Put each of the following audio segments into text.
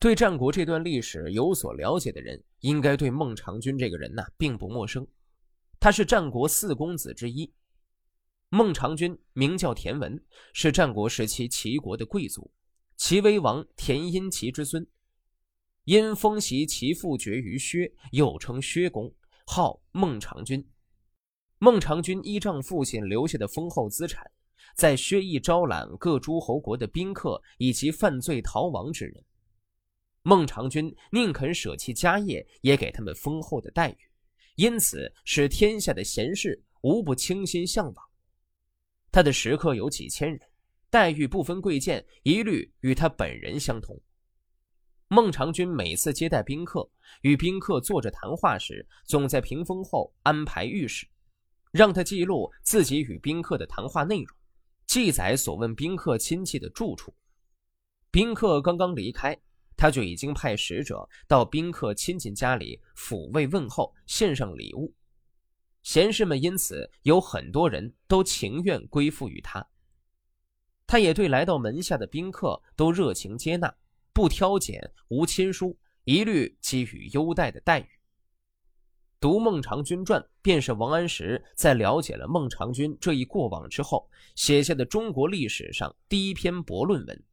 对战国这段历史有所了解的人，应该对孟尝君这个人呢并不陌生。他是战国四公子之一。孟尝君名叫田文，是战国时期齐国的贵族，齐威王田阴齐之孙。因封袭其父爵于薛，又称薛公，号孟尝君。孟尝君依仗父亲留下的丰厚资产，在薛邑招揽各诸侯国的宾客以及犯罪逃亡之人。孟尝君宁肯舍弃家业，也给他们丰厚的待遇，因此使天下的贤士无不倾心向往。他的食客有几千人，待遇不分贵贱，一律与他本人相同。孟尝君每次接待宾客，与宾客坐着谈话时，总在屏风后安排御史，让他记录自己与宾客的谈话内容，记载所问宾客亲戚的住处。宾客刚刚离开。他就已经派使者到宾客亲戚家里抚慰问候，献上礼物。贤士们因此有很多人都情愿归附于他。他也对来到门下的宾客都热情接纳，不挑拣，无亲疏，一律给予优待的待遇。读《孟尝君传》，便是王安石在了解了孟尝君这一过往之后写下的中国历史上第一篇博论文。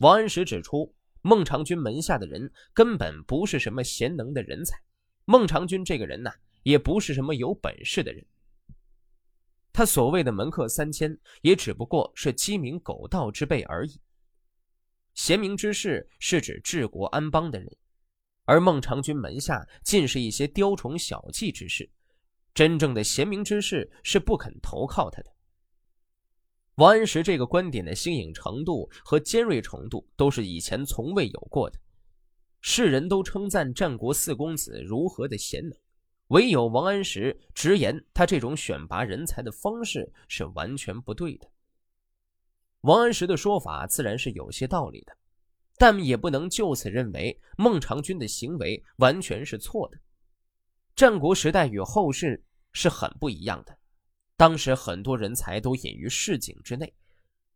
王安石指出。孟尝君门下的人根本不是什么贤能的人才，孟尝君这个人呢，也不是什么有本事的人。他所谓的门客三千，也只不过是鸡鸣狗盗之辈而已。贤明之士是指治国安邦的人，而孟尝君门下尽是一些雕虫小技之士，真正的贤明之士是不肯投靠他的。王安石这个观点的新颖程度和尖锐程度都是以前从未有过的。世人都称赞战国四公子如何的贤能，唯有王安石直言他这种选拔人才的方式是完全不对的。王安石的说法自然是有些道理的，但也不能就此认为孟尝君的行为完全是错的。战国时代与后世是很不一样的。当时很多人才都隐于市井之内，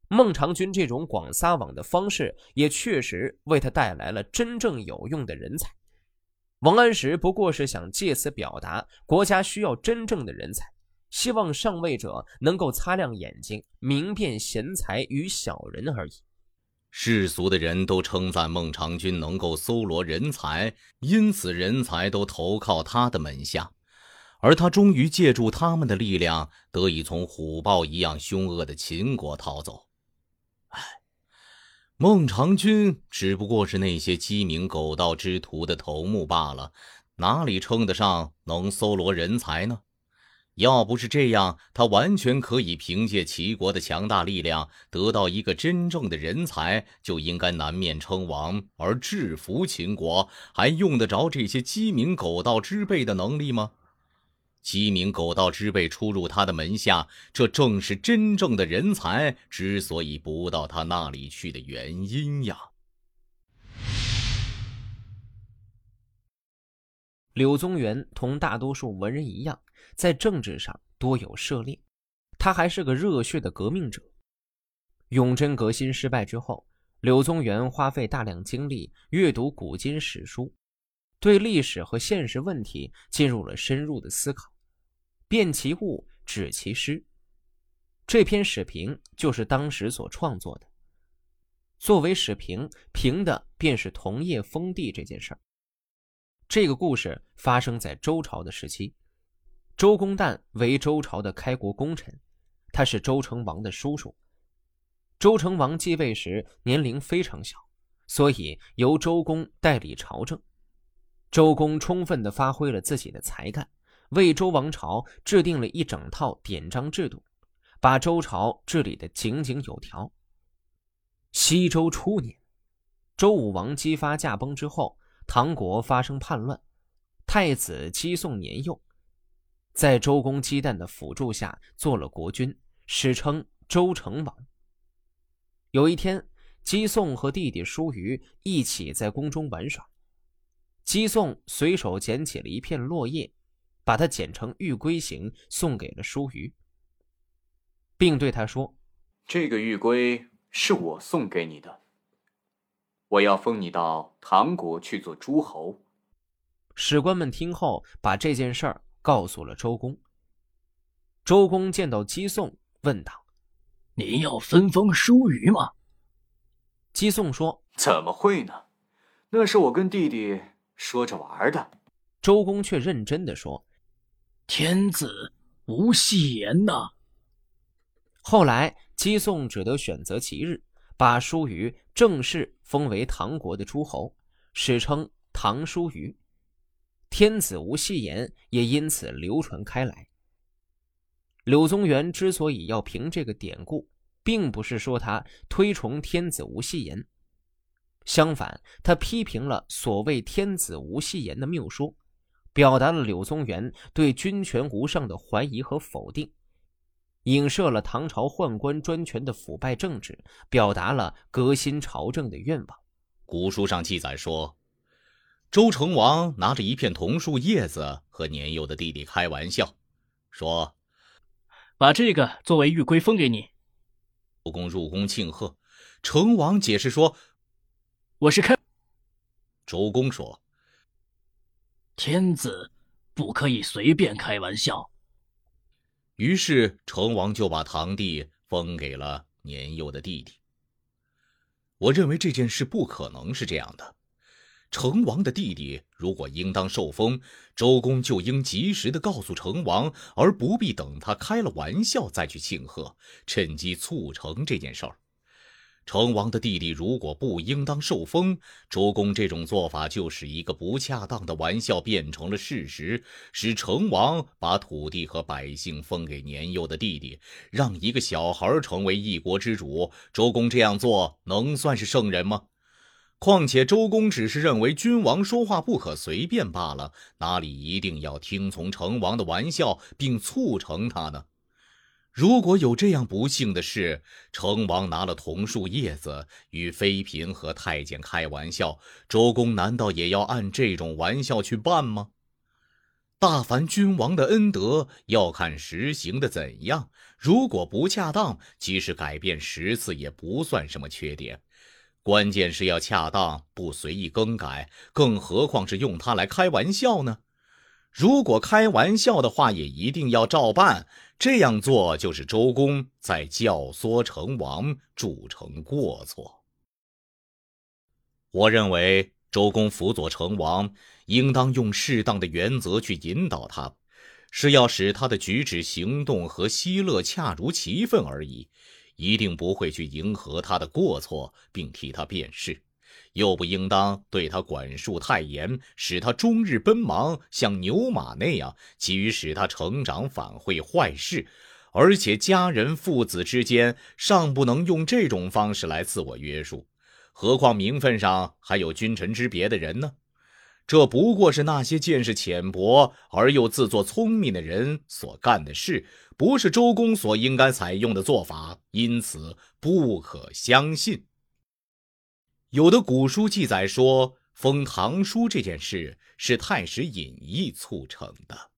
孟尝君这种广撒网的方式也确实为他带来了真正有用的人才。王安石不过是想借此表达国家需要真正的人才，希望上位者能够擦亮眼睛，明辨贤才与小人而已。世俗的人都称赞孟尝君能够搜罗人才，因此人才都投靠他的门下。而他终于借助他们的力量，得以从虎豹一样凶恶的秦国逃走。唉，孟尝君只不过是那些鸡鸣狗盗之徒的头目罢了，哪里称得上能搜罗人才呢？要不是这样，他完全可以凭借齐国的强大力量得到一个真正的人才，就应该南面称王而制服秦国，还用得着这些鸡鸣狗盗之辈的能力吗？鸡鸣狗盗之辈出入他的门下，这正是真正的人才之所以不到他那里去的原因呀。柳宗元同大多数文人一样，在政治上多有涉猎，他还是个热血的革命者。永贞革新失败之后，柳宗元花费大量精力阅读古今史书。对历史和现实问题进入了深入的思考，辨其物，指其师。这篇史评就是当时所创作的。作为史评，评的便是同业封地这件事儿。这个故事发生在周朝的时期，周公旦为周朝的开国功臣，他是周成王的叔叔。周成王继位时年龄非常小，所以由周公代理朝政。周公充分的发挥了自己的才干，为周王朝制定了一整套典章制度，把周朝治理得井井有条。西周初年，周武王姬发驾崩之后，唐国发生叛乱，太子姬宋年幼，在周公姬旦的辅助下做了国君，史称周成王。有一天，姬宋和弟弟叔虞一起在宫中玩耍。姬宋随手捡起了一片落叶，把它剪成玉龟形，送给了舒瑜，并对他说：“这个玉龟是我送给你的。”我要封你到唐国去做诸侯。史官们听后，把这件事儿告诉了周公。周公见到姬宋，问道：“你要分封叔虞吗？”姬宋说：“怎么会呢？那是我跟弟弟说着玩的。”周公却认真的说：“天子无戏言呐。”后来，姬宋只得选择吉日，把叔虞正式封为唐国的诸侯，史称唐叔虞。天子无戏言也因此流传开来。柳宗元之所以要评这个典故，并不是说他推崇天子无戏言，相反，他批评了所谓天子无戏言的谬说，表达了柳宗元对君权无上的怀疑和否定。影射了唐朝宦官专权的腐败政治，表达了革新朝政的愿望。古书上记载说，周成王拿着一片桐树叶子和年幼的弟弟开玩笑，说：“把这个作为玉圭封给你。”周公入宫庆贺，成王解释说：“我是开。”周公说：“天子不可以随便开玩笑。”于是成王就把堂弟封给了年幼的弟弟。我认为这件事不可能是这样的。成王的弟弟如果应当受封，周公就应及时的告诉成王，而不必等他开了玩笑再去庆贺，趁机促成这件事儿。成王的弟弟如果不应当受封，周公这种做法就使一个不恰当的玩笑变成了事实，使成王把土地和百姓封给年幼的弟弟，让一个小孩成为一国之主。周公这样做能算是圣人吗？况且周公只是认为君王说话不可随便罢了，哪里一定要听从成王的玩笑并促成他呢？如果有这样不幸的事，成王拿了桐树叶子与妃嫔和太监开玩笑，周公难道也要按这种玩笑去办吗？大凡君王的恩德，要看实行的怎样。如果不恰当，即使改变十次也不算什么缺点。关键是要恰当，不随意更改，更何况是用它来开玩笑呢？如果开玩笑的话，也一定要照办。这样做就是周公在教唆成王，铸成过错。我认为周公辅佐成王，应当用适当的原则去引导他，是要使他的举止行动和希乐恰如其分而已，一定不会去迎合他的过错，并替他辩释。又不应当对他管束太严，使他终日奔忙，像牛马那样，急于使他成长，反会坏事。而且家人父子之间尚不能用这种方式来自我约束，何况名分上还有君臣之别的人呢？这不过是那些见识浅薄而又自作聪明的人所干的事，不是周公所应该采用的做法，因此不可相信。有的古书记载说，封唐叔这件事是太史尹义促成的。